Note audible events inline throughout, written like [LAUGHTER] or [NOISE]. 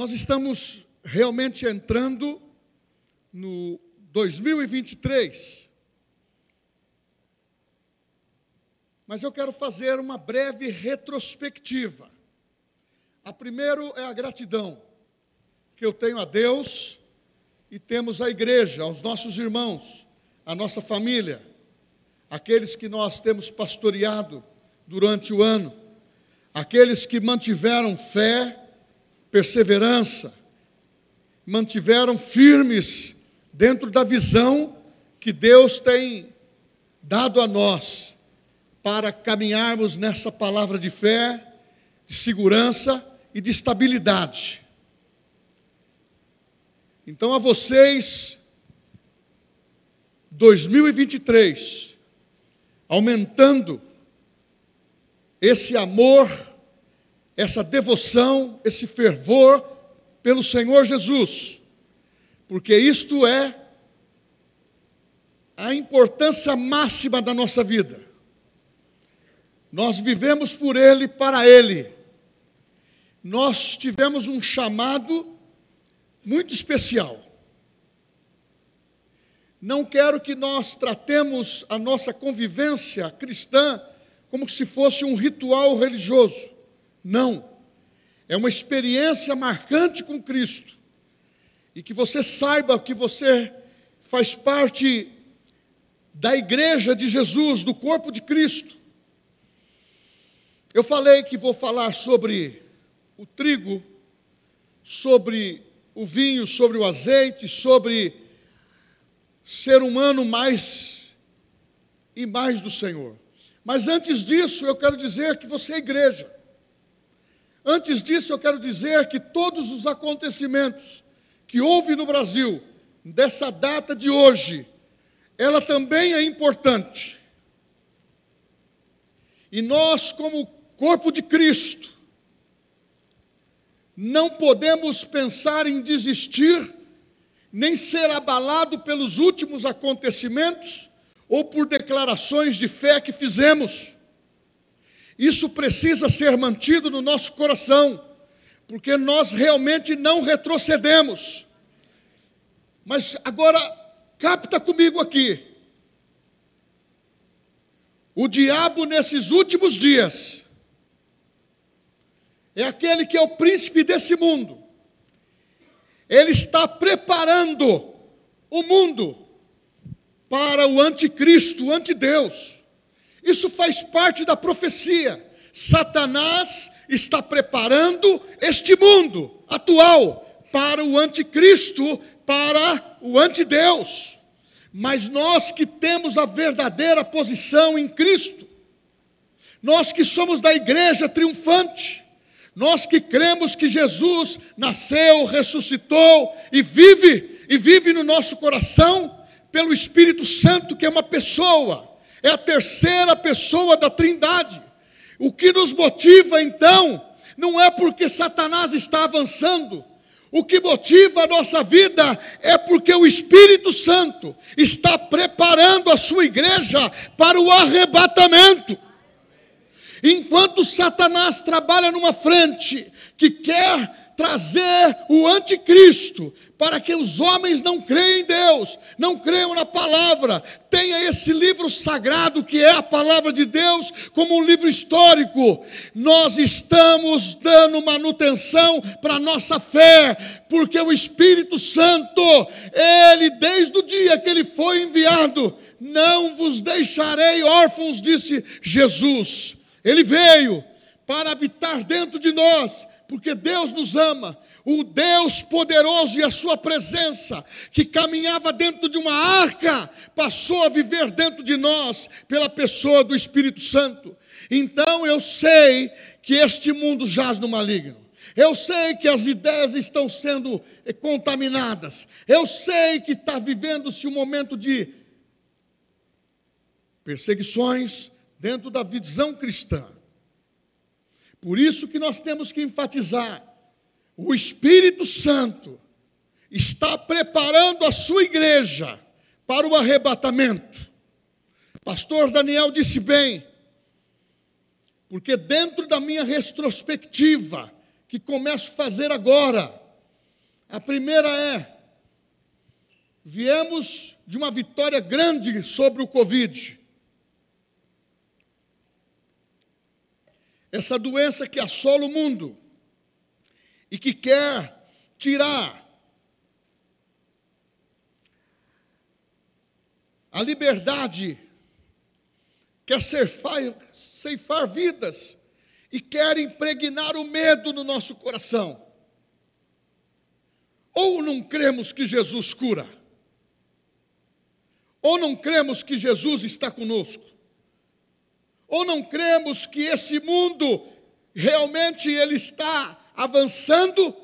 Nós estamos realmente entrando no 2023. Mas eu quero fazer uma breve retrospectiva. A primeiro é a gratidão que eu tenho a Deus e temos a igreja, aos nossos irmãos, a nossa família, aqueles que nós temos pastoreado durante o ano, aqueles que mantiveram fé, perseverança, mantiveram firmes dentro da visão que Deus tem dado a nós para caminharmos nessa palavra de fé, de segurança e de estabilidade. Então, a vocês, 2023, aumentando esse amor, essa devoção, esse fervor pelo Senhor Jesus, porque isto é a importância máxima da nossa vida. Nós vivemos por Ele, para Ele. Nós tivemos um chamado muito especial. Não quero que nós tratemos a nossa convivência cristã como se fosse um ritual religioso. Não. É uma experiência marcante com Cristo. E que você saiba que você faz parte da igreja de Jesus, do corpo de Cristo. Eu falei que vou falar sobre o trigo, sobre o vinho, sobre o azeite, sobre ser humano mais e mais do Senhor. Mas antes disso, eu quero dizer que você é igreja. Antes disso, eu quero dizer que todos os acontecimentos que houve no Brasil, dessa data de hoje, ela também é importante. E nós, como corpo de Cristo, não podemos pensar em desistir, nem ser abalado pelos últimos acontecimentos ou por declarações de fé que fizemos. Isso precisa ser mantido no nosso coração, porque nós realmente não retrocedemos. Mas agora, capta comigo aqui. O diabo, nesses últimos dias, é aquele que é o príncipe desse mundo. Ele está preparando o mundo para o anticristo, o antideus. Isso faz parte da profecia. Satanás está preparando este mundo atual para o anticristo, para o antideus. Mas nós que temos a verdadeira posição em Cristo, nós que somos da igreja triunfante, nós que cremos que Jesus nasceu, ressuscitou e vive, e vive no nosso coração pelo Espírito Santo, que é uma pessoa, é a terceira pessoa da Trindade. O que nos motiva então, não é porque Satanás está avançando, o que motiva a nossa vida é porque o Espírito Santo está preparando a sua igreja para o arrebatamento. Enquanto Satanás trabalha numa frente que quer trazer o anticristo para que os homens não creiam em Deus, não creiam na palavra, tenha esse livro sagrado que é a palavra de Deus como um livro histórico. Nós estamos dando manutenção para nossa fé, porque o Espírito Santo, ele desde o dia que ele foi enviado, não vos deixarei órfãos, disse Jesus. Ele veio para habitar dentro de nós, porque Deus nos ama. O Deus poderoso e a sua presença, que caminhava dentro de uma arca, passou a viver dentro de nós pela pessoa do Espírito Santo. Então eu sei que este mundo jaz no maligno. Eu sei que as ideias estão sendo contaminadas. Eu sei que está vivendo-se um momento de perseguições dentro da visão cristã. Por isso que nós temos que enfatizar: o Espírito Santo está preparando a sua igreja para o arrebatamento. Pastor Daniel disse bem, porque dentro da minha retrospectiva, que começo a fazer agora, A primeira é: viemos de uma vitória grande sobre o Covid. Essa doença que assola o mundo e que quer tirar a liberdade, quer ceifar, ceifar vidas e quer impregnar o medo no nosso coração. Ou não cremos que Jesus cura, ou não cremos que Jesus está conosco, ou não cremos que esse mundo realmente ele está avançando,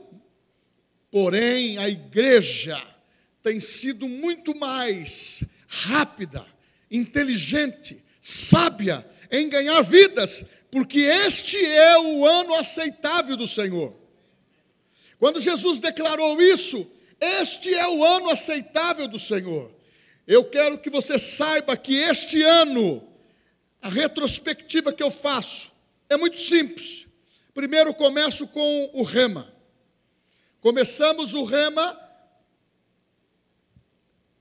porém a igreja tem sido muito mais rápida, inteligente, sábia em ganhar vidas, porque este é o ano aceitável do Senhor. Quando Jesus declarou isso, este é o ano aceitável do Senhor. Eu quero que você saiba que este ano, a retrospectiva que eu faço é muito simples. Primeiro começo com o rema. Começamos o rema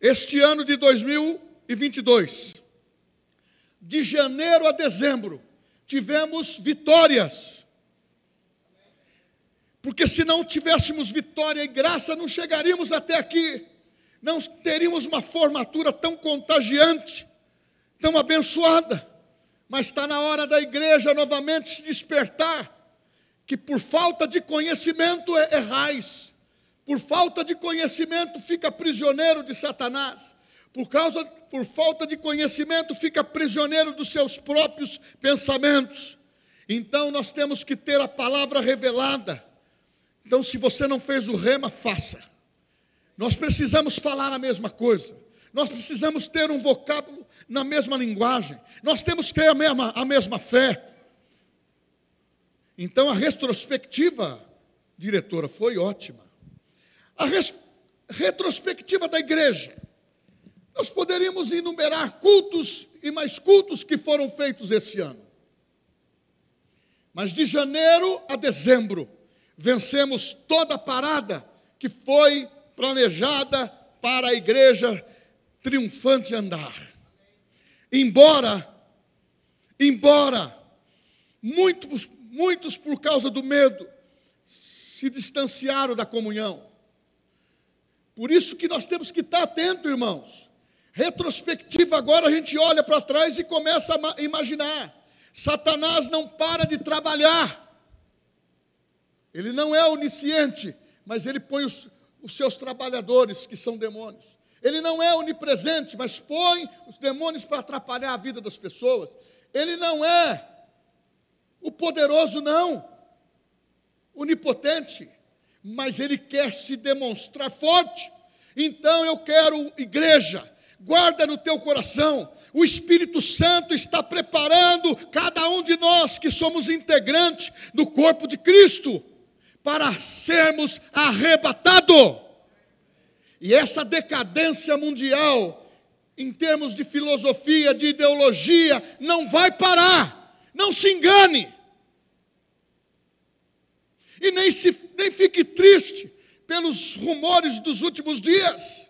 este ano de 2022. De janeiro a dezembro, tivemos vitórias. Porque se não tivéssemos vitória e graça, não chegaríamos até aqui. Não teríamos uma formatura tão contagiante, tão abençoada. Mas está na hora da igreja novamente se despertar, que por falta de conhecimento é errais, por falta de conhecimento fica prisioneiro de Satanás, por causa por falta de conhecimento fica prisioneiro dos seus próprios pensamentos. Então nós temos que ter a palavra revelada. Então, se você não fez o rema, faça. Nós precisamos falar a mesma coisa. Nós precisamos ter um vocábulo na mesma linguagem. Nós temos que ter a mesma, a mesma fé. Então, a retrospectiva, diretora, foi ótima. A res, retrospectiva da igreja. Nós poderíamos enumerar cultos e mais cultos que foram feitos esse ano. Mas de janeiro a dezembro, vencemos toda a parada que foi planejada para a igreja triunfante andar. Embora, embora muitos, muitos por causa do medo se distanciaram da comunhão. Por isso que nós temos que estar atentos, irmãos. Retrospectiva agora a gente olha para trás e começa a imaginar. Satanás não para de trabalhar. Ele não é onisciente, mas ele põe os, os seus trabalhadores, que são demônios. Ele não é onipresente, mas põe os demônios para atrapalhar a vida das pessoas. Ele não é o poderoso, não, onipotente, mas ele quer se demonstrar forte. Então eu quero, igreja, guarda no teu coração, o Espírito Santo está preparando cada um de nós que somos integrantes do corpo de Cristo para sermos arrebatados. E essa decadência mundial, em termos de filosofia, de ideologia, não vai parar. Não se engane. E nem, se, nem fique triste pelos rumores dos últimos dias.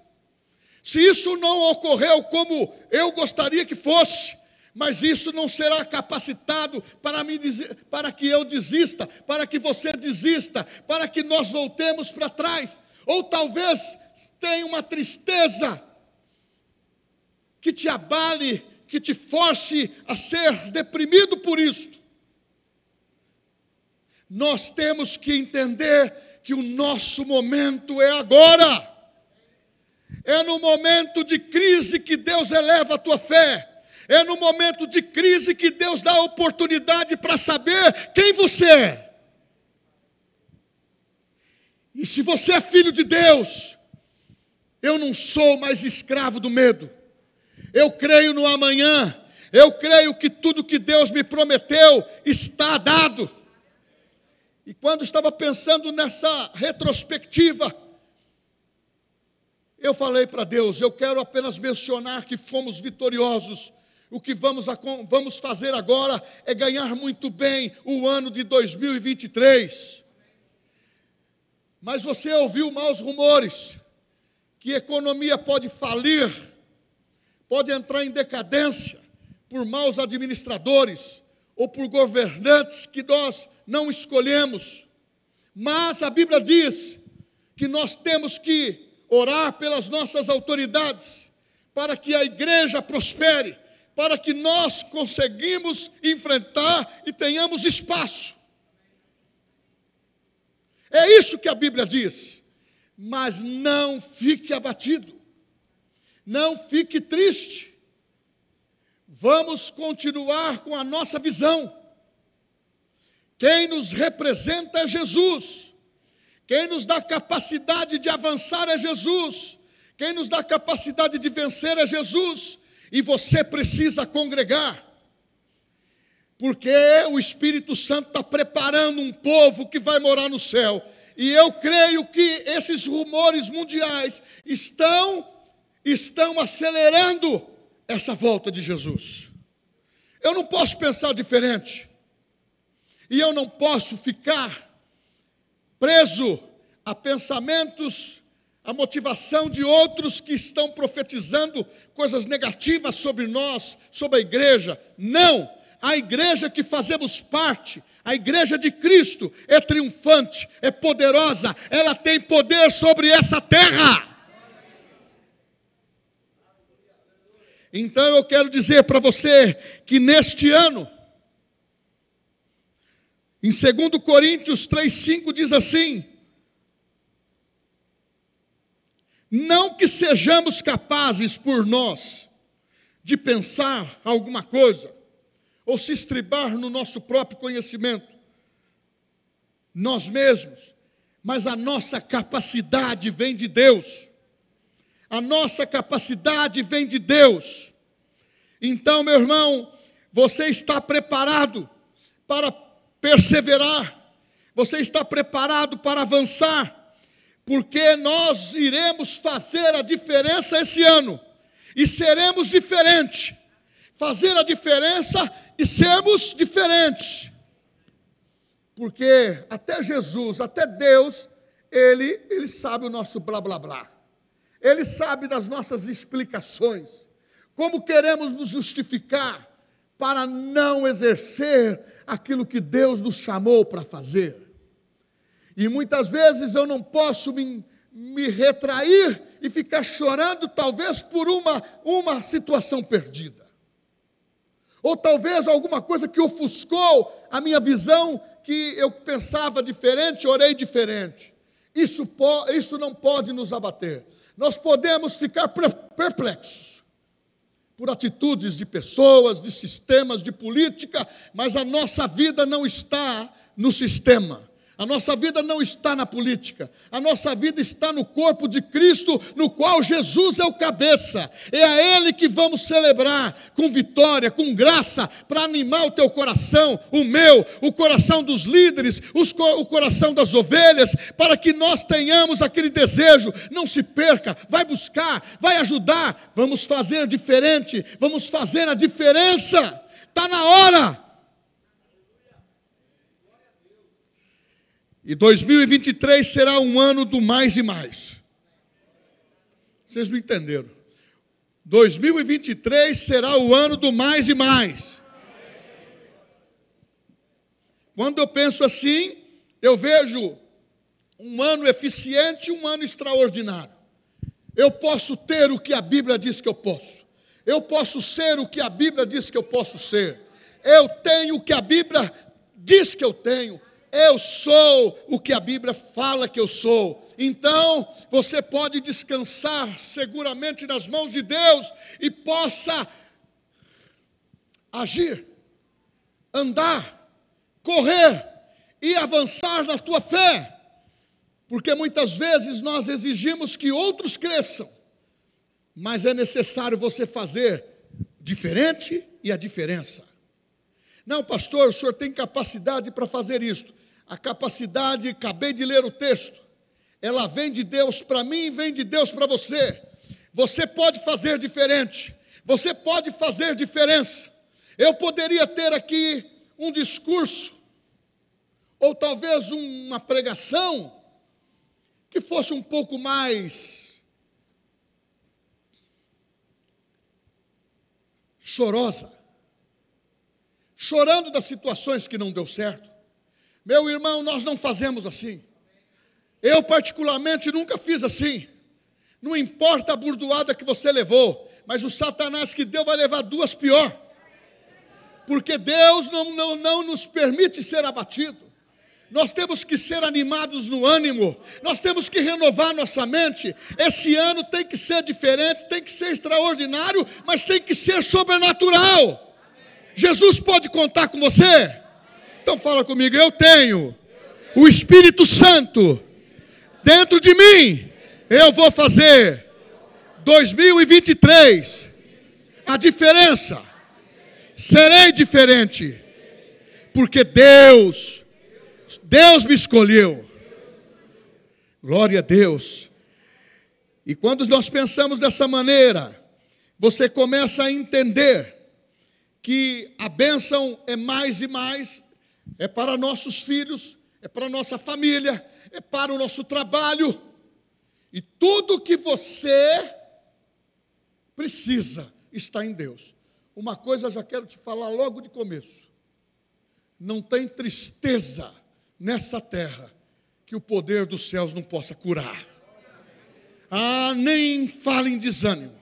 Se isso não ocorreu como eu gostaria que fosse, mas isso não será capacitado para, me dizer, para que eu desista, para que você desista, para que nós voltemos para trás. Ou talvez tenha uma tristeza que te abale, que te force a ser deprimido por isso. Nós temos que entender que o nosso momento é agora. É no momento de crise que Deus eleva a tua fé. É no momento de crise que Deus dá a oportunidade para saber quem você é. E se você é filho de Deus, eu não sou mais escravo do medo. Eu creio no amanhã. Eu creio que tudo que Deus me prometeu está dado. E quando estava pensando nessa retrospectiva, eu falei para Deus: eu quero apenas mencionar que fomos vitoriosos o que vamos, vamos fazer agora é ganhar muito bem o ano de 2023. Mas você ouviu maus rumores que economia pode falir, pode entrar em decadência por maus administradores ou por governantes que nós não escolhemos. Mas a Bíblia diz que nós temos que orar pelas nossas autoridades para que a igreja prospere, para que nós conseguimos enfrentar e tenhamos espaço. É isso que a Bíblia diz. Mas não fique abatido, não fique triste. Vamos continuar com a nossa visão. Quem nos representa é Jesus. Quem nos dá capacidade de avançar é Jesus. Quem nos dá capacidade de vencer é Jesus. E você precisa congregar. Porque o Espírito Santo está preparando um povo que vai morar no céu. E eu creio que esses rumores mundiais estão estão acelerando essa volta de Jesus. Eu não posso pensar diferente. E eu não posso ficar preso a pensamentos, a motivação de outros que estão profetizando coisas negativas sobre nós, sobre a igreja. Não! A igreja que fazemos parte, a igreja de Cristo, é triunfante, é poderosa, ela tem poder sobre essa terra. Então eu quero dizer para você que neste ano, em 2 Coríntios 3,5 diz assim: Não que sejamos capazes por nós de pensar alguma coisa, ou se estribar no nosso próprio conhecimento, nós mesmos, mas a nossa capacidade vem de Deus. A nossa capacidade vem de Deus. Então, meu irmão, você está preparado para perseverar, você está preparado para avançar, porque nós iremos fazer a diferença esse ano e seremos diferentes. Fazer a diferença e sermos diferentes. Porque até Jesus, até Deus, ele, ele sabe o nosso blá blá blá. Ele sabe das nossas explicações. Como queremos nos justificar para não exercer aquilo que Deus nos chamou para fazer. E muitas vezes eu não posso me, me retrair e ficar chorando, talvez por uma, uma situação perdida. Ou talvez alguma coisa que ofuscou a minha visão, que eu pensava diferente, orei diferente. Isso, isso não pode nos abater. Nós podemos ficar perplexos por atitudes de pessoas, de sistemas, de política, mas a nossa vida não está no sistema. A nossa vida não está na política, a nossa vida está no corpo de Cristo, no qual Jesus é o cabeça. É a Ele que vamos celebrar com vitória, com graça, para animar o teu coração, o meu, o coração dos líderes, os, o coração das ovelhas, para que nós tenhamos aquele desejo. Não se perca, vai buscar, vai ajudar. Vamos fazer diferente, vamos fazer a diferença. Está na hora. E 2023 será um ano do mais e mais. Vocês não entenderam? 2023 será o ano do mais e mais. Quando eu penso assim, eu vejo um ano eficiente e um ano extraordinário. Eu posso ter o que a Bíblia diz que eu posso. Eu posso ser o que a Bíblia diz que eu posso ser. Eu tenho o que a Bíblia diz que eu tenho. Eu sou o que a Bíblia fala que eu sou. Então, você pode descansar seguramente nas mãos de Deus e possa agir, andar, correr e avançar na tua fé. Porque muitas vezes nós exigimos que outros cresçam, mas é necessário você fazer diferente e a diferença. Não, pastor, o senhor tem capacidade para fazer isto a capacidade, acabei de ler o texto, ela vem de Deus para mim e vem de Deus para você. Você pode fazer diferente, você pode fazer diferença. Eu poderia ter aqui um discurso, ou talvez uma pregação, fosse um pouco mais chorosa, chorando das situações que não deu certo. Meu irmão, nós não fazemos assim. Eu, particularmente, nunca fiz assim. Não importa a burdoada que você levou, mas o Satanás que deu vai levar duas pior. Porque Deus não, não, não nos permite ser abatido. Nós temos que ser animados no ânimo, nós temos que renovar nossa mente. Esse ano tem que ser diferente, tem que ser extraordinário, mas tem que ser sobrenatural. Jesus pode contar com você? Então fala comigo, eu tenho o Espírito Santo dentro de mim. Eu vou fazer 2023 a diferença. Serei diferente. Porque Deus Deus me escolheu. Glória a Deus. E quando nós pensamos dessa maneira, você começa a entender que a bênção é mais e mais, é para nossos filhos, é para nossa família, é para o nosso trabalho. E tudo que você precisa está em Deus. Uma coisa eu já quero te falar logo de começo. Não tem tristeza nessa terra que o poder dos céus não possa curar. Ah, nem fale em desânimo,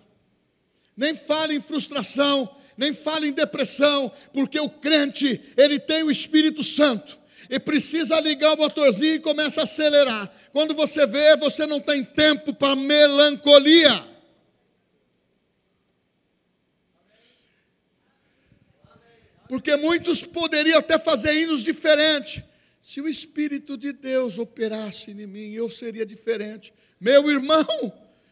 nem fale em frustração, nem fale em depressão, porque o crente, ele tem o Espírito Santo e precisa ligar o motorzinho e começa a acelerar. Quando você vê, você não tem tempo para melancolia. Porque muitos poderiam até fazer hinos diferentes, se o Espírito de Deus operasse em mim, eu seria diferente. Meu irmão,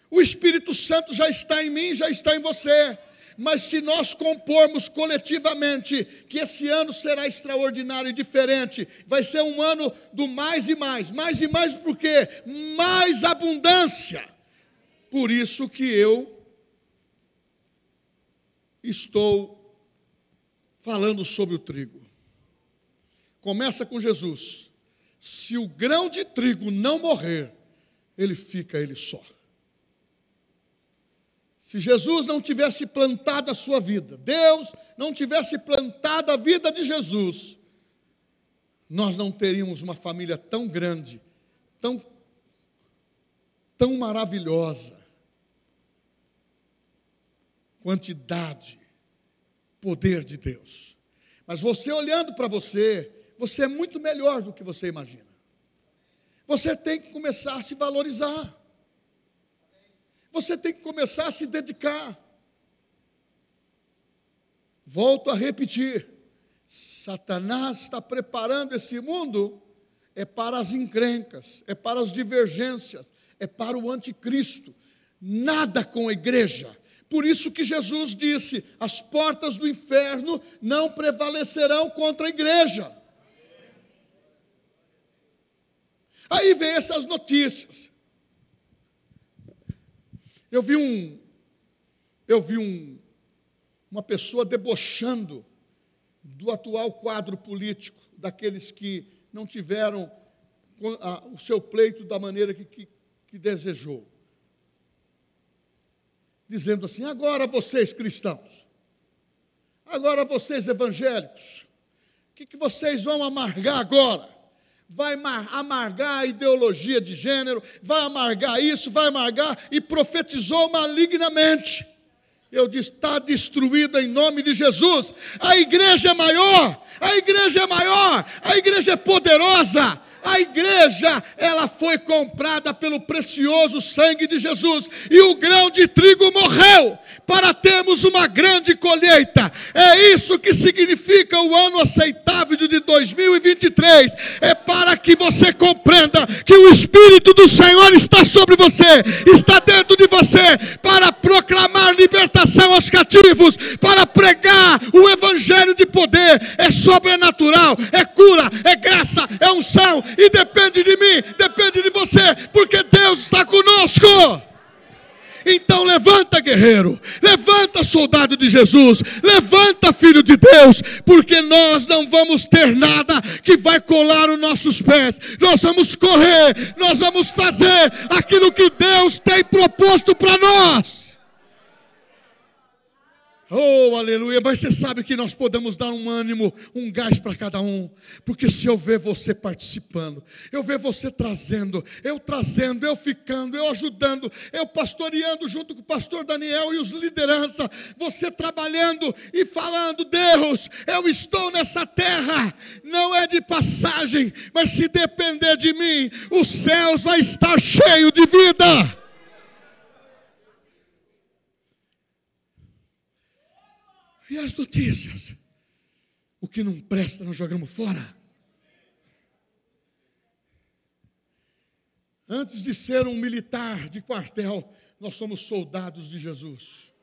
o Espírito Santo já está em mim, já está em você. Mas se nós compormos coletivamente que esse ano será extraordinário e diferente, vai ser um ano do mais e mais, mais e mais por quê? Mais abundância. Por isso que eu estou falando sobre o trigo. Começa com Jesus. Se o grão de trigo não morrer, ele fica ele só. Se Jesus não tivesse plantado a sua vida, Deus não tivesse plantado a vida de Jesus, nós não teríamos uma família tão grande, tão, tão maravilhosa. Quantidade, poder de Deus. Mas você olhando para você, você é muito melhor do que você imagina. Você tem que começar a se valorizar. Você tem que começar a se dedicar. Volto a repetir: Satanás está preparando esse mundo é para as encrencas, é para as divergências, é para o anticristo. Nada com a igreja. Por isso que Jesus disse: as portas do inferno não prevalecerão contra a igreja. Aí vem essas notícias. Eu vi um, eu vi um, uma pessoa debochando do atual quadro político, daqueles que não tiveram o seu pleito da maneira que, que, que desejou. Dizendo assim: agora vocês cristãos, agora vocês evangélicos, o que, que vocês vão amargar agora? Vai amargar a ideologia de gênero, vai amargar isso, vai amargar, e profetizou malignamente. Eu disse: está destruída em nome de Jesus. A igreja é maior, a igreja é maior, a igreja é poderosa, a igreja, ela foi comprada pelo precioso sangue de Jesus, e o grão de trigo morreu para termos uma grande colheita. É isso que significa o ano aceitável de 2023. É para que você compreenda que o espírito do Senhor está sobre você, está dentro de você para proclamar libertação aos cativos, para pregar o evangelho de poder. É sobrenatural, é cura, é graça, é unção e depende de mim, depende de você, porque Deus está conosco. Então levanta, guerreiro, levanta, soldado de Jesus, levanta, filho de Deus, porque nós não vamos ter nada que vai colar os nossos pés. Nós vamos correr, nós vamos fazer aquilo que Deus tem proposto para nós. Oh, aleluia. Mas você sabe que nós podemos dar um ânimo, um gás para cada um. Porque se eu ver você participando, eu ver você trazendo, eu trazendo, eu ficando, eu ajudando, eu pastoreando junto com o pastor Daniel e os lideranças, você trabalhando e falando: Deus, eu estou nessa terra, não é de passagem, mas se depender de mim, os céus vai estar cheio de vida. E as notícias? O que não presta, nós jogamos fora. Antes de ser um militar de quartel, nós somos soldados de Jesus.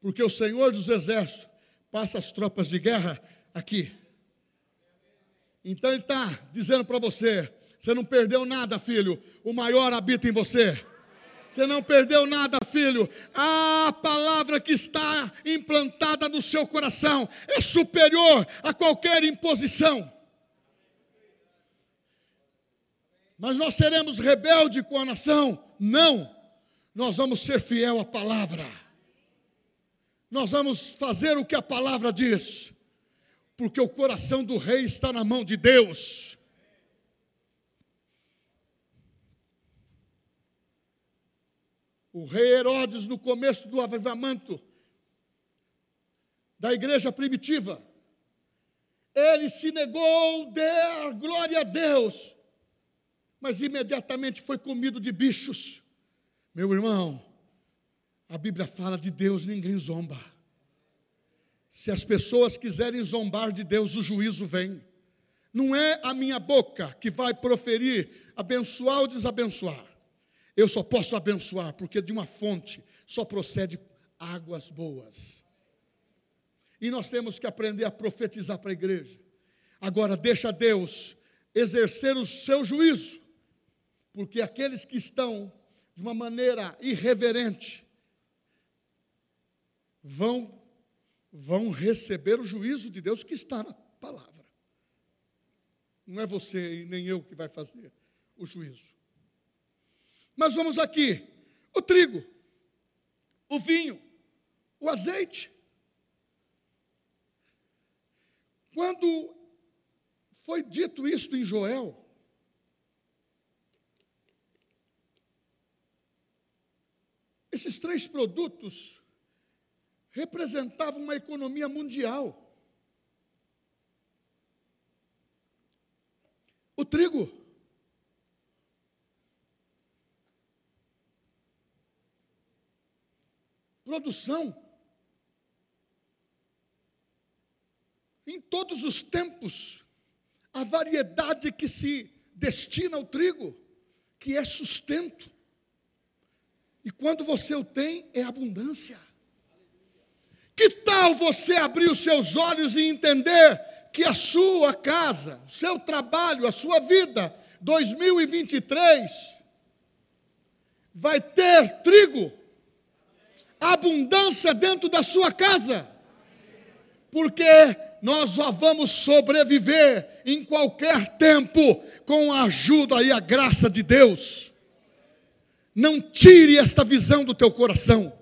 Porque o Senhor dos Exércitos passa as tropas de guerra aqui. Então Ele está dizendo para você: você não perdeu nada, filho, o maior habita em você. Você não perdeu nada, filho. A palavra que está implantada no seu coração é superior a qualquer imposição. Mas nós seremos rebelde com a nação? Não. Nós vamos ser fiel à palavra. Nós vamos fazer o que a palavra diz. Porque o coração do rei está na mão de Deus. O rei Herodes, no começo do avivamento da igreja primitiva, ele se negou dar glória a Deus, mas imediatamente foi comido de bichos. Meu irmão, a Bíblia fala de Deus, ninguém zomba. Se as pessoas quiserem zombar de Deus, o juízo vem. Não é a minha boca que vai proferir, abençoar ou desabençoar. Eu só posso abençoar, porque de uma fonte só procede águas boas. E nós temos que aprender a profetizar para a igreja. Agora, deixa Deus exercer o seu juízo, porque aqueles que estão de uma maneira irreverente vão vão receber o juízo de Deus que está na palavra. Não é você e nem eu que vai fazer o juízo. Mas vamos aqui: o trigo, o vinho, o azeite. Quando foi dito isto em Joel, esses três produtos representavam uma economia mundial. O trigo produção. Em todos os tempos, a variedade que se destina ao trigo, que é sustento. E quando você o tem, é abundância. Que tal você abrir os seus olhos e entender que a sua casa, o seu trabalho, a sua vida, 2023, vai ter trigo? Abundância dentro da sua casa, porque nós já vamos sobreviver em qualquer tempo com a ajuda e a graça de Deus. Não tire esta visão do teu coração.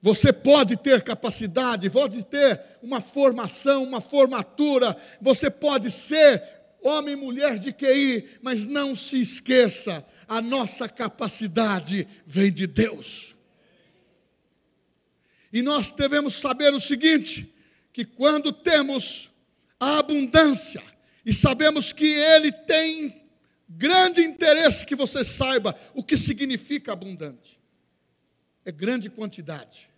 Você pode ter capacidade, pode ter uma formação, uma formatura, você pode ser homem e mulher de QI, mas não se esqueça, a nossa capacidade vem de Deus. E nós devemos saber o seguinte: que quando temos a abundância, e sabemos que Ele tem grande interesse que você saiba o que significa abundante. É grande quantidade.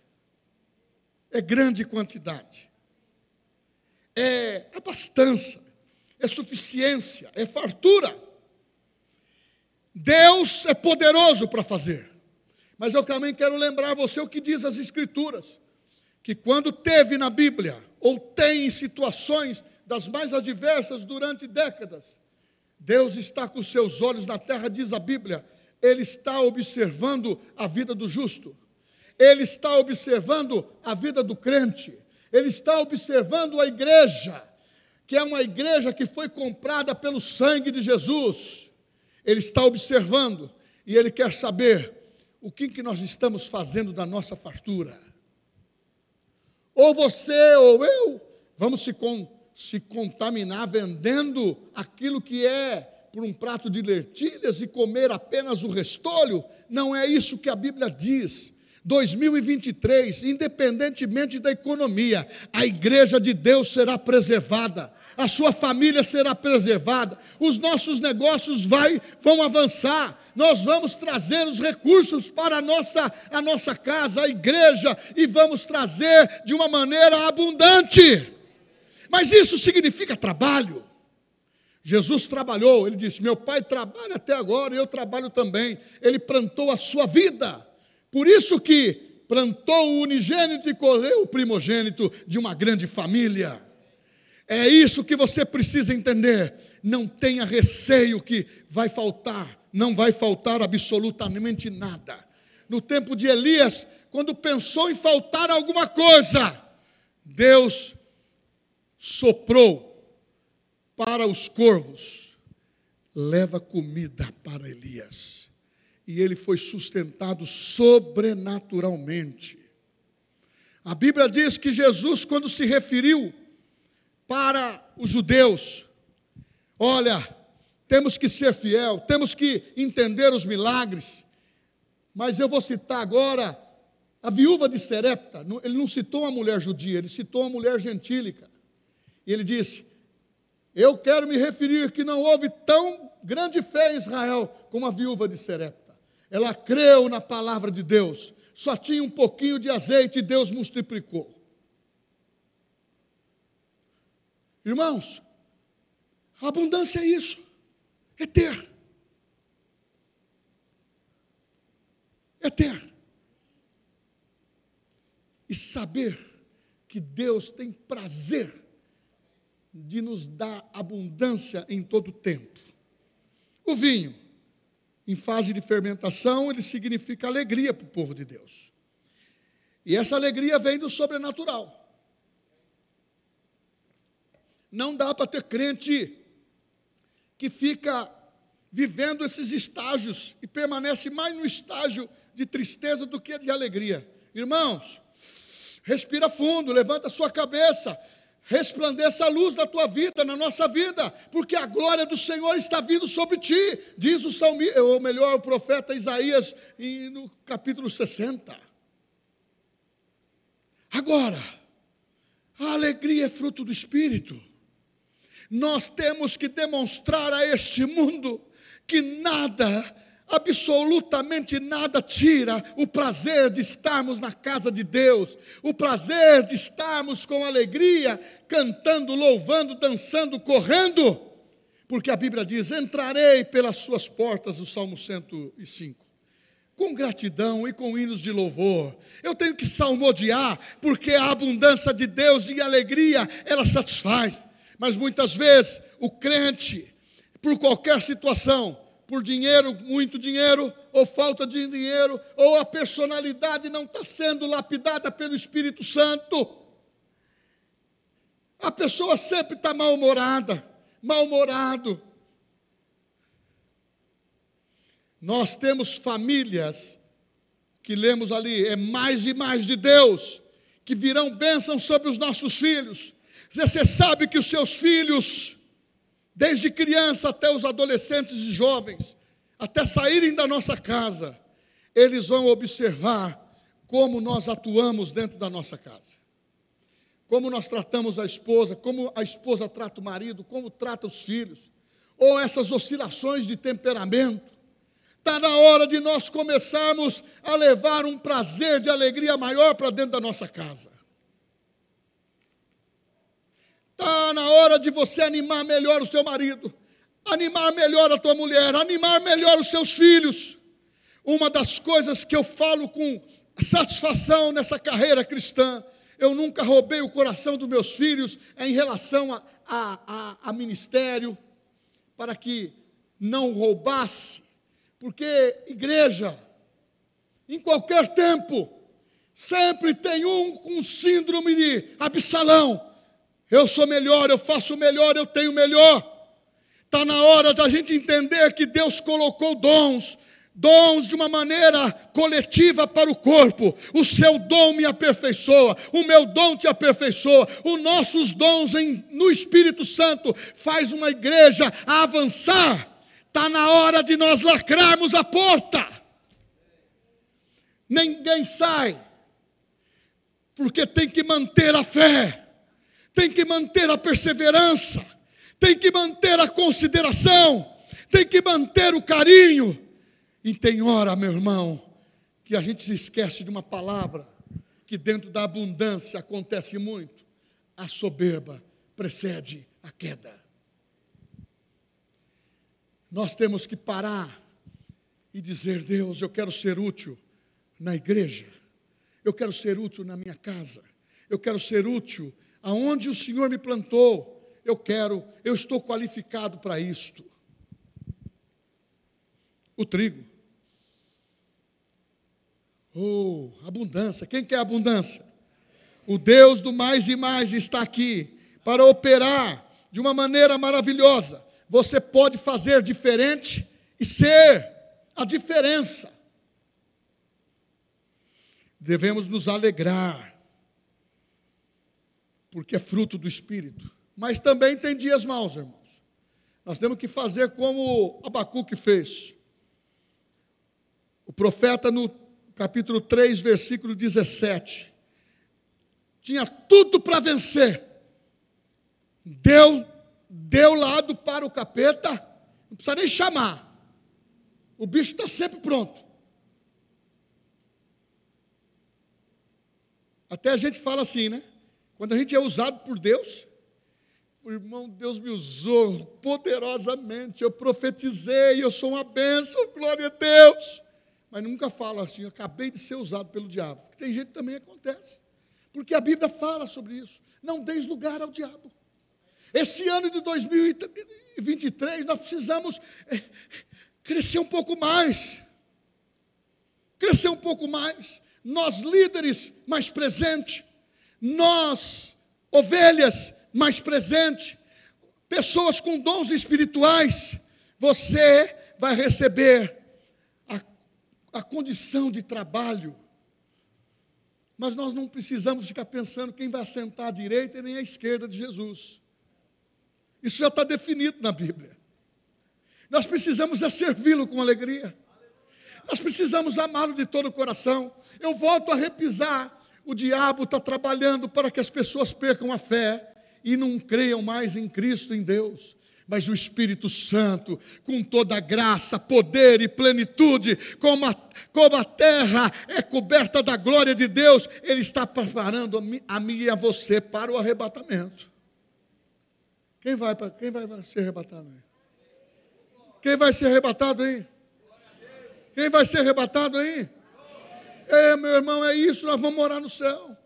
É grande quantidade. É abastança, é suficiência, é fartura. Deus é poderoso para fazer. Mas eu também quero lembrar você o que diz as Escrituras: que quando teve na Bíblia, ou tem em situações das mais adversas durante décadas, Deus está com seus olhos na terra, diz a Bíblia, ele está observando a vida do justo, ele está observando a vida do crente, ele está observando a igreja, que é uma igreja que foi comprada pelo sangue de Jesus. Ele está observando e ele quer saber o que, que nós estamos fazendo da nossa fartura. Ou você ou eu vamos se, com, se contaminar vendendo aquilo que é por um prato de lentilhas e comer apenas o restolho. Não é isso que a Bíblia diz. 2023, independentemente da economia, a igreja de Deus será preservada, a sua família será preservada, os nossos negócios vai, vão avançar, nós vamos trazer os recursos para a nossa, a nossa casa, a igreja, e vamos trazer de uma maneira abundante. Mas isso significa trabalho. Jesus trabalhou, ele disse: Meu pai trabalha até agora e eu trabalho também. Ele plantou a sua vida. Por isso que plantou o unigênito e colheu o primogênito de uma grande família. É isso que você precisa entender. Não tenha receio que vai faltar, não vai faltar absolutamente nada. No tempo de Elias, quando pensou em faltar alguma coisa, Deus soprou para os corvos, leva comida para Elias. E ele foi sustentado sobrenaturalmente. A Bíblia diz que Jesus, quando se referiu para os judeus, olha, temos que ser fiel, temos que entender os milagres, mas eu vou citar agora a viúva de Serepta, ele não citou uma mulher judia, ele citou uma mulher gentílica. E ele disse: eu quero me referir que não houve tão grande fé em Israel como a viúva de Serepta. Ela creu na palavra de Deus, só tinha um pouquinho de azeite e Deus multiplicou. Irmãos, a abundância é isso, é ter. É ter. E saber que Deus tem prazer de nos dar abundância em todo o tempo. O vinho, em fase de fermentação, ele significa alegria para o povo de Deus. E essa alegria vem do sobrenatural. Não dá para ter crente que fica vivendo esses estágios e permanece mais no estágio de tristeza do que de alegria. Irmãos, respira fundo, levanta a sua cabeça, resplandeça a luz da tua vida, na nossa vida, porque a glória do Senhor está vindo sobre ti, diz o salmista, ou melhor, o profeta Isaías, no capítulo 60. Agora, a alegria é fruto do Espírito. Nós temos que demonstrar a este mundo que nada absolutamente nada tira o prazer de estarmos na casa de Deus, o prazer de estarmos com alegria, cantando, louvando, dançando, correndo, porque a Bíblia diz: entrarei pelas suas portas, o Salmo 105 com gratidão e com hinos de louvor. Eu tenho que salmodiar, porque a abundância de Deus e alegria, ela satisfaz. Mas muitas vezes o crente, por qualquer situação, por dinheiro, muito dinheiro, ou falta de dinheiro, ou a personalidade não está sendo lapidada pelo Espírito Santo. A pessoa sempre está mal-humorada, mal-humorado. Nós temos famílias que lemos ali, é mais e mais de Deus, que virão bênçãos sobre os nossos filhos. Você sabe que os seus filhos desde criança até os adolescentes e jovens, até saírem da nossa casa, eles vão observar como nós atuamos dentro da nossa casa. Como nós tratamos a esposa, como a esposa trata o marido, como trata os filhos, ou essas oscilações de temperamento. Está na hora de nós começarmos a levar um prazer de alegria maior para dentro da nossa casa. Está na hora de você animar melhor o seu marido, animar melhor a tua mulher, animar melhor os seus filhos. Uma das coisas que eu falo com satisfação nessa carreira cristã, eu nunca roubei o coração dos meus filhos em relação a, a, a, a ministério, para que não roubasse, Porque igreja, em qualquer tempo, sempre tem um com síndrome de Absalão. Eu sou melhor, eu faço melhor, eu tenho melhor. Está na hora da gente entender que Deus colocou dons, dons de uma maneira coletiva para o corpo. O seu dom me aperfeiçoa, o meu dom te aperfeiçoa. Os nossos dons em, no Espírito Santo faz uma igreja avançar. Está na hora de nós lacrarmos a porta. Ninguém sai, porque tem que manter a fé, tem que manter a perseverança, tem que manter a consideração, tem que manter o carinho e tem hora, meu irmão, que a gente se esquece de uma palavra que dentro da abundância acontece muito. A soberba precede a queda. Nós temos que parar e dizer: Deus, eu quero ser útil na igreja, eu quero ser útil na minha casa, eu quero ser útil aonde o Senhor me plantou. Eu quero, eu estou qualificado para isto. O trigo. Oh, abundância. Quem quer abundância? O Deus do mais e mais está aqui para operar de uma maneira maravilhosa. Você pode fazer diferente e ser a diferença. Devemos nos alegrar, porque é fruto do Espírito. Mas também tem dias maus, irmãos. Nós temos que fazer como Abacuque fez. O profeta, no capítulo 3, versículo 17. Tinha tudo para vencer. Deu, deu lado para o capeta, não precisa nem chamar. O bicho está sempre pronto. Até a gente fala assim, né? Quando a gente é usado por Deus, o irmão, Deus me usou poderosamente, eu profetizei, eu sou uma bênção, glória a Deus mas nunca fala assim, acabei de ser usado pelo diabo. Tem gente também acontece. Porque a Bíblia fala sobre isso. Não deis lugar ao diabo. Esse ano de 2023 nós precisamos é, crescer um pouco mais. Crescer um pouco mais. Nós líderes mais presentes. Nós ovelhas mais presentes. Pessoas com dons espirituais. Você vai receber a condição de trabalho. Mas nós não precisamos ficar pensando quem vai sentar à direita e nem à esquerda de Jesus. Isso já está definido na Bíblia. Nós precisamos é servi-lo com alegria. Nós precisamos amá-lo de todo o coração. Eu volto a repisar. O diabo está trabalhando para que as pessoas percam a fé e não creiam mais em Cristo, em Deus mas o Espírito Santo, com toda graça, poder e plenitude, como a, como a terra é coberta da glória de Deus, Ele está preparando a mim, a mim e a você para o arrebatamento. Quem vai, quem vai ser arrebatado aí? Quem vai ser arrebatado aí? Quem vai ser arrebatado aí? É, meu irmão, é isso, nós vamos morar no céu.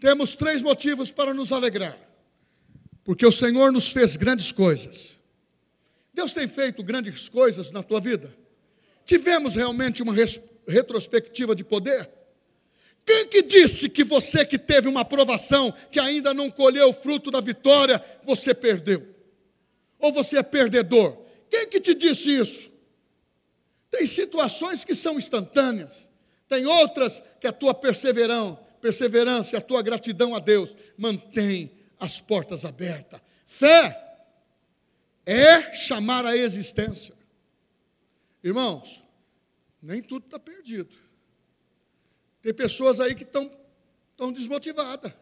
Temos três motivos para nos alegrar. Porque o Senhor nos fez grandes coisas. Deus tem feito grandes coisas na tua vida. Tivemos realmente uma retrospectiva de poder. Quem que disse que você que teve uma aprovação, que ainda não colheu o fruto da vitória, você perdeu? Ou você é perdedor? Quem que te disse isso? Tem situações que são instantâneas, tem outras que a tua perseverança, perseverança a tua gratidão a Deus, mantém as portas abertas. Fé é chamar a existência. Irmãos, nem tudo está perdido. Tem pessoas aí que estão tão desmotivadas.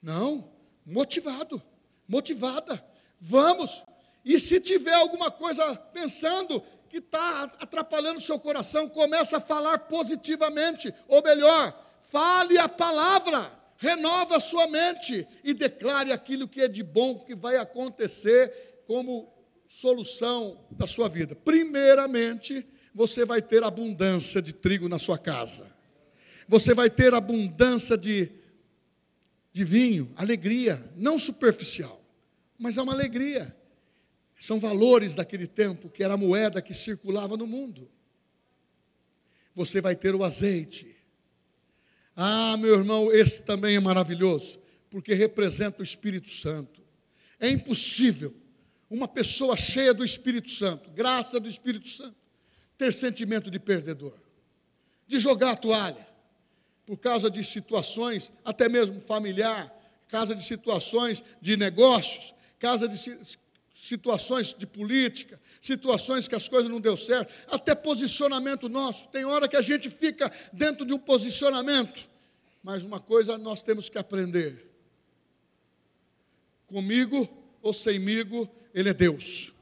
Não, motivado, motivada. Vamos. E se tiver alguma coisa pensando que está atrapalhando o seu coração, começa a falar positivamente, ou melhor, Fale a palavra, renova a sua mente e declare aquilo que é de bom que vai acontecer como solução da sua vida. Primeiramente, você vai ter abundância de trigo na sua casa. Você vai ter abundância de, de vinho, alegria, não superficial. mas é uma alegria. São valores daquele tempo, que era a moeda que circulava no mundo. Você vai ter o azeite. Ah, meu irmão, esse também é maravilhoso, porque representa o Espírito Santo. É impossível uma pessoa cheia do Espírito Santo, graça do Espírito Santo, ter sentimento de perdedor, de jogar a toalha, por causa de situações, até mesmo familiar, casa de situações de negócios, casa de situações de política, situações que as coisas não deu certo, até posicionamento nosso. Tem hora que a gente fica dentro de um posicionamento, mas uma coisa nós temos que aprender: comigo ou semigo, Ele é Deus.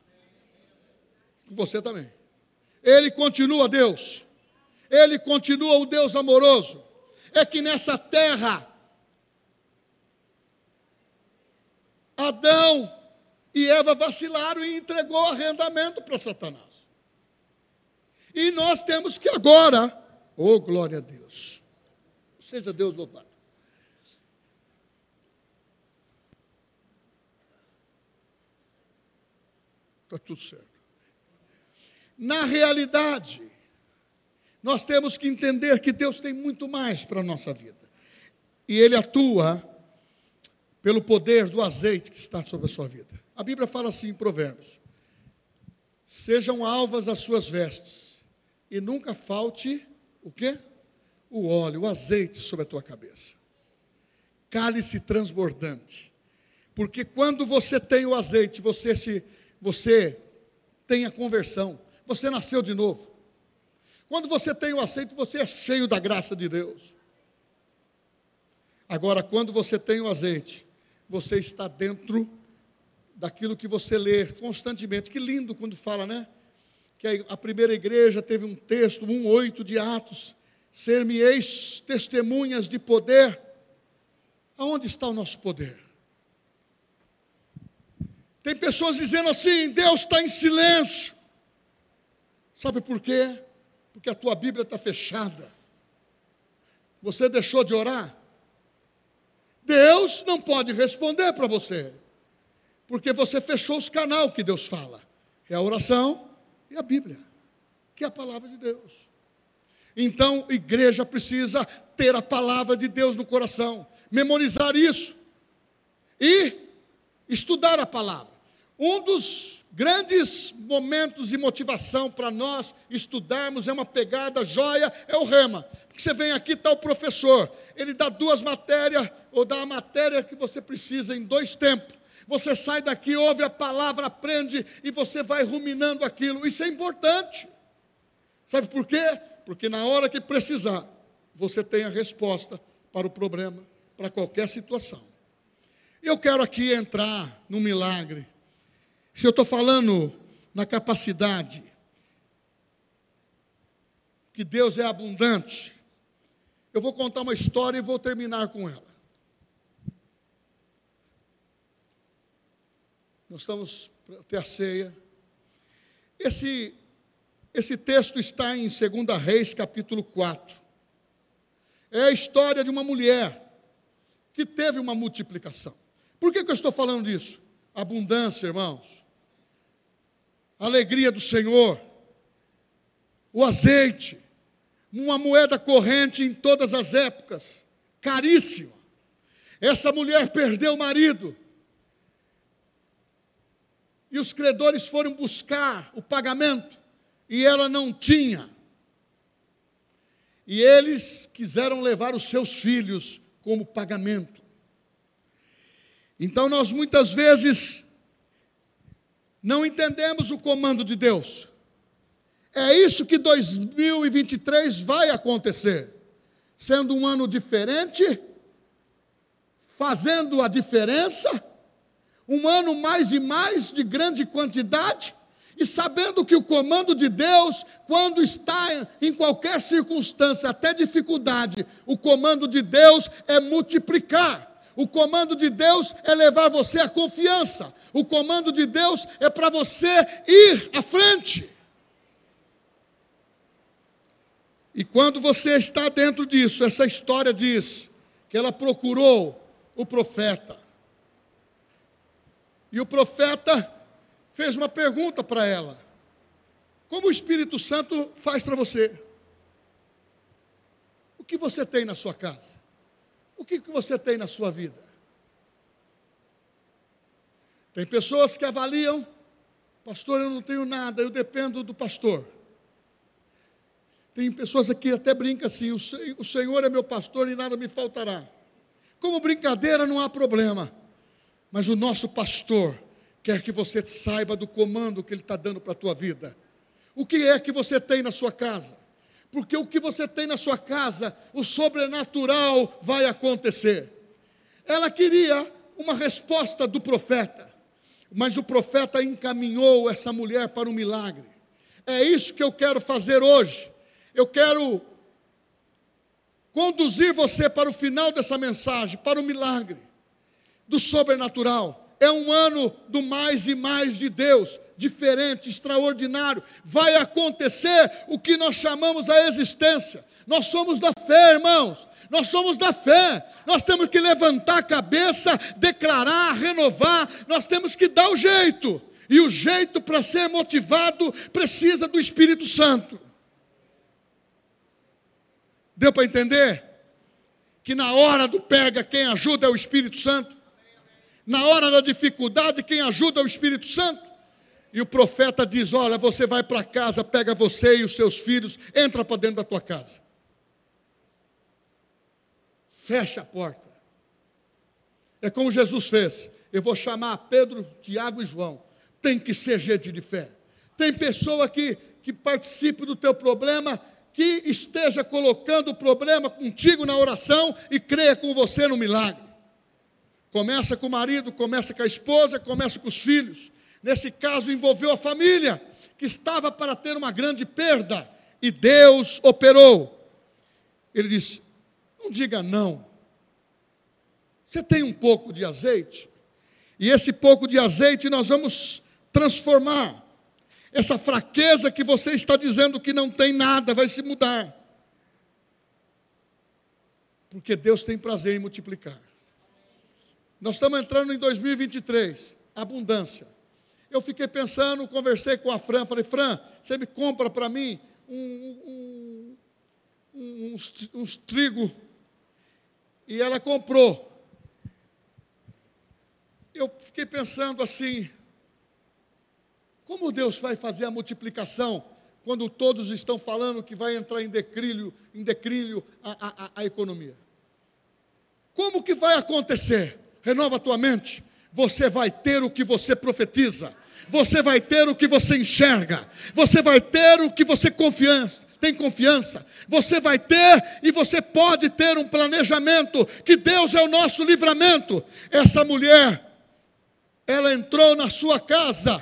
Com você também. Ele continua Deus. Ele continua o Deus amoroso. É que nessa terra, Adão e Eva vacilaram e entregou arrendamento para Satanás. E nós temos que agora, oh glória a Deus, seja Deus louvado. Está tudo certo. Na realidade, nós temos que entender que Deus tem muito mais para a nossa vida. E Ele atua pelo poder do azeite que está sobre a sua vida. A Bíblia fala assim em Provérbios: Sejam alvas as suas vestes, e nunca falte o quê? O óleo, o azeite sobre a tua cabeça. Cálice transbordante. Porque quando você tem o azeite, você se você tem a conversão, você nasceu de novo. Quando você tem o azeite, você é cheio da graça de Deus. Agora, quando você tem o azeite, você está dentro daquilo que você lê constantemente. Que lindo quando fala, né? Que a primeira igreja teve um texto, um oito de Atos, ser-me-eis testemunhas de poder. Aonde está o nosso poder? Tem pessoas dizendo assim: Deus está em silêncio. Sabe por quê? Porque a tua Bíblia está fechada. Você deixou de orar? Deus não pode responder para você, porque você fechou os canais que Deus fala: é a oração e a Bíblia, que é a palavra de Deus. Então, igreja precisa ter a palavra de Deus no coração, memorizar isso e estudar a palavra. Um dos grandes momentos de motivação para nós estudarmos é uma pegada joia, é o rema. Porque você vem aqui, está o professor, ele dá duas matérias, ou dá a matéria que você precisa em dois tempos. Você sai daqui, ouve a palavra, aprende e você vai ruminando aquilo. Isso é importante. Sabe por quê? Porque na hora que precisar, você tem a resposta para o problema, para qualquer situação. Eu quero aqui entrar no milagre se eu estou falando na capacidade, que Deus é abundante, eu vou contar uma história e vou terminar com ela. Nós estamos ter a ceia. Esse, esse texto está em 2 Reis, capítulo 4. É a história de uma mulher que teve uma multiplicação. Por que, que eu estou falando disso? Abundância, irmãos alegria do Senhor, o azeite, uma moeda corrente em todas as épocas, caríssima. Essa mulher perdeu o marido. E os credores foram buscar o pagamento e ela não tinha. E eles quiseram levar os seus filhos como pagamento. Então nós muitas vezes não entendemos o comando de Deus. É isso que 2023 vai acontecer. Sendo um ano diferente, fazendo a diferença, um ano mais e mais de grande quantidade, e sabendo que o comando de Deus, quando está em qualquer circunstância, até dificuldade, o comando de Deus é multiplicar. O comando de Deus é levar você à confiança. O comando de Deus é para você ir à frente. E quando você está dentro disso, essa história diz que ela procurou o profeta. E o profeta fez uma pergunta para ela: Como o Espírito Santo faz para você? O que você tem na sua casa? O que você tem na sua vida? Tem pessoas que avaliam, pastor, eu não tenho nada, eu dependo do pastor. Tem pessoas aqui até brincam assim: o Senhor é meu pastor e nada me faltará. Como brincadeira não há problema, mas o nosso pastor quer que você saiba do comando que Ele está dando para a tua vida. O que é que você tem na sua casa? Porque o que você tem na sua casa, o sobrenatural vai acontecer. Ela queria uma resposta do profeta, mas o profeta encaminhou essa mulher para o milagre. É isso que eu quero fazer hoje. Eu quero conduzir você para o final dessa mensagem, para o milagre do sobrenatural. É um ano do mais e mais de Deus, diferente, extraordinário. Vai acontecer o que nós chamamos a existência. Nós somos da fé, irmãos. Nós somos da fé. Nós temos que levantar a cabeça, declarar, renovar. Nós temos que dar o jeito. E o jeito para ser motivado precisa do Espírito Santo. Deu para entender? Que na hora do pega, quem ajuda é o Espírito Santo. Na hora da dificuldade, quem ajuda é o Espírito Santo. E o profeta diz: Olha, você vai para casa, pega você e os seus filhos, entra para dentro da tua casa. Fecha a porta. É como Jesus fez. Eu vou chamar Pedro, Tiago e João. Tem que ser gente de fé. Tem pessoa que, que participe do teu problema que esteja colocando o problema contigo na oração e creia com você no milagre. Começa com o marido, começa com a esposa, começa com os filhos. Nesse caso, envolveu a família, que estava para ter uma grande perda, e Deus operou. Ele disse: Não diga não. Você tem um pouco de azeite, e esse pouco de azeite nós vamos transformar essa fraqueza que você está dizendo que não tem nada vai se mudar. Porque Deus tem prazer em multiplicar. Nós estamos entrando em 2023, abundância. Eu fiquei pensando, conversei com a Fran, falei, Fran, você me compra para mim um, um, uns, uns trigo. E ela comprou. Eu fiquei pensando assim, como Deus vai fazer a multiplicação quando todos estão falando que vai entrar em declínio, em declínio a, a, a economia? Como que vai acontecer? Renova a tua mente. Você vai ter o que você profetiza. Você vai ter o que você enxerga. Você vai ter o que você confiança tem confiança, você vai ter e você pode ter um planejamento, que Deus é o nosso livramento. Essa mulher, ela entrou na sua casa,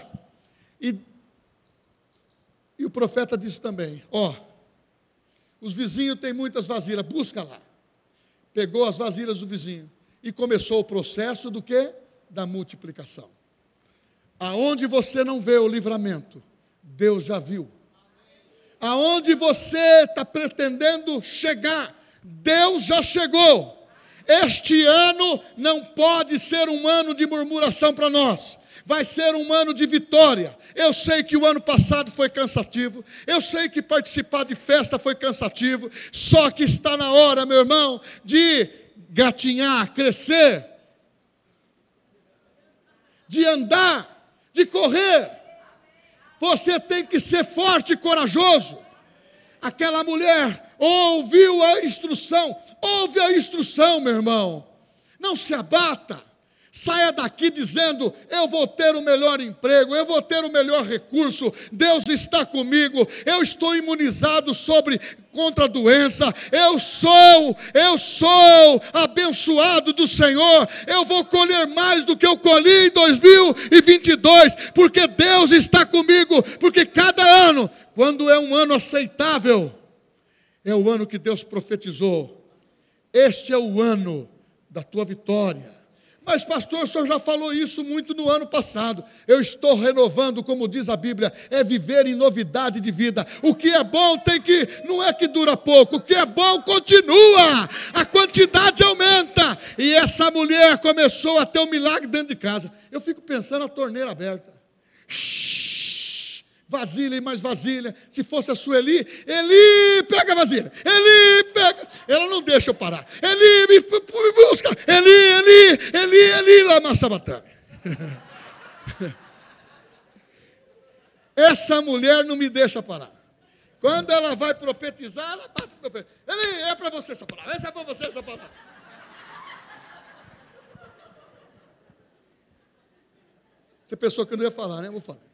e, e o profeta disse também: Ó, os vizinhos têm muitas vasilhas, busca lá. Pegou as vasilhas do vizinho e começou o processo do que? Da multiplicação. Aonde você não vê o livramento, Deus já viu. Aonde você está pretendendo chegar, Deus já chegou. Este ano não pode ser um ano de murmuração para nós vai ser um ano de vitória. Eu sei que o ano passado foi cansativo, eu sei que participar de festa foi cansativo, só que está na hora, meu irmão, de gatinhar, crescer, de andar, de correr. Você tem que ser forte e corajoso. Aquela mulher ouviu a instrução, ouve a instrução, meu irmão. Não se abata. Saia daqui dizendo: eu vou ter o melhor emprego, eu vou ter o melhor recurso, Deus está comigo, eu estou imunizado sobre contra a doença, eu sou, eu sou abençoado do Senhor, eu vou colher mais do que eu colhi em 2022, porque Deus está comigo, porque cada ano, quando é um ano aceitável, é o ano que Deus profetizou. Este é o ano da tua vitória Mas, pastor, o senhor já falou isso muito no ano passado. Eu estou renovando, como diz a Bíblia, é viver em novidade de vida. O que é bom tem que, não é que dura pouco, o que é bom continua, a quantidade aumenta. E essa mulher começou a ter um milagre dentro de casa. Eu fico pensando a torneira aberta. Shhh vasilha e mais vasilha. Se fosse a Sueli, Eli, pega a vasilha. Eli, pega. Ela não deixa eu parar. Eli, me, me busca. Eli, Eli, Eli, Eli, lá na sabatana. [LAUGHS] Essa mulher não me deixa parar. Quando ela vai profetizar, ela bate o profeta. Eli, é para você essa palavra. Essa é para você essa palavra. Você pensou que eu não ia falar, né? Vou falar.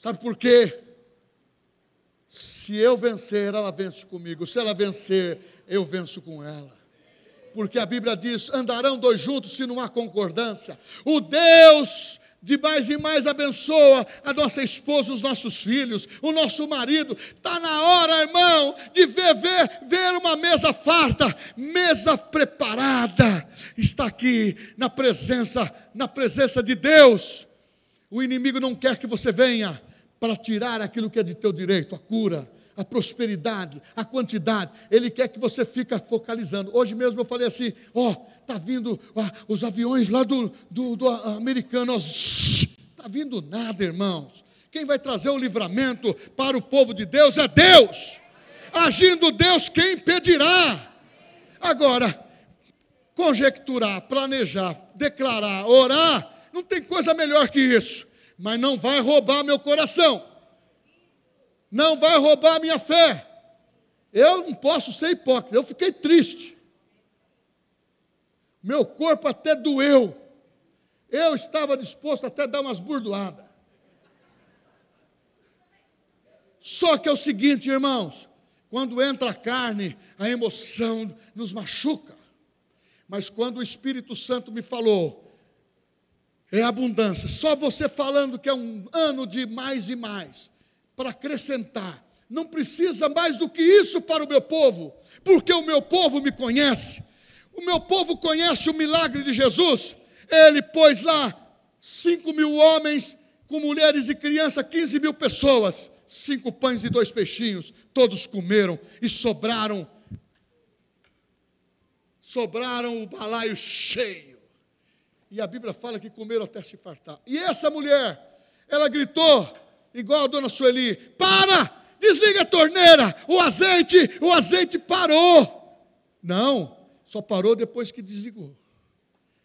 Sabe por quê? Se eu vencer, ela vence comigo. Se ela vencer, eu venço com ela. Porque a Bíblia diz: andarão dois juntos se não há concordância. O Deus de mais e mais abençoa a nossa esposa, os nossos filhos, o nosso marido. Está na hora, irmão, de ver, ver, ver uma mesa farta, mesa preparada. Está aqui na presença, na presença de Deus. O inimigo não quer que você venha para tirar aquilo que é de teu direito, a cura, a prosperidade, a quantidade. Ele quer que você fique focalizando. Hoje mesmo eu falei assim: ó, tá vindo ó, os aviões lá do, do, do americano, está vindo nada, irmãos. Quem vai trazer o livramento para o povo de Deus é Deus. Agindo Deus, quem impedirá? Agora, conjecturar, planejar, declarar, orar, não tem coisa melhor que isso mas não vai roubar meu coração, não vai roubar minha fé. Eu não posso ser hipócrita, eu fiquei triste. Meu corpo até doeu. Eu estava disposto até a dar umas burdoadas. Só que é o seguinte, irmãos, quando entra a carne, a emoção nos machuca. Mas quando o Espírito Santo me falou, é abundância. Só você falando que é um ano de mais e mais, para acrescentar. Não precisa mais do que isso para o meu povo, porque o meu povo me conhece. O meu povo conhece o milagre de Jesus. Ele pôs lá cinco mil homens, com mulheres e crianças, 15 mil pessoas, cinco pães e dois peixinhos, todos comeram e sobraram. Sobraram o balaio cheio. E a Bíblia fala que comeram até se fartar. E essa mulher, ela gritou, igual a dona Sueli: Para! Desliga a torneira! O azeite, o azeite parou! Não, só parou depois que desligou.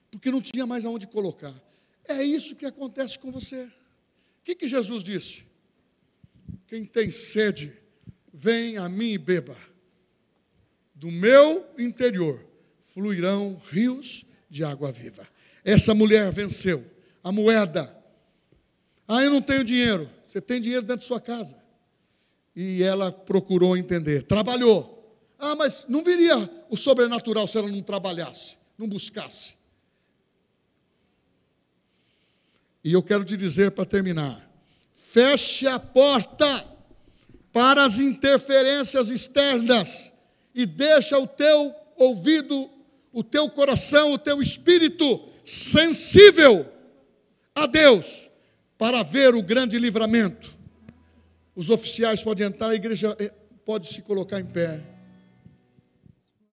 Porque não tinha mais aonde colocar. É isso que acontece com você. O que, que Jesus disse? Quem tem sede, vem a mim e beba. Do meu interior fluirão rios de água viva. Essa mulher venceu. A moeda. Ah, eu não tenho dinheiro. Você tem dinheiro dentro de sua casa. E ela procurou entender. Trabalhou. Ah, mas não viria o sobrenatural se ela não trabalhasse, não buscasse. E eu quero te dizer para terminar: feche a porta para as interferências externas e deixa o teu ouvido, o teu coração, o teu espírito sensível a Deus para ver o grande livramento. Os oficiais podem entrar, a igreja eh, pode se colocar em pé.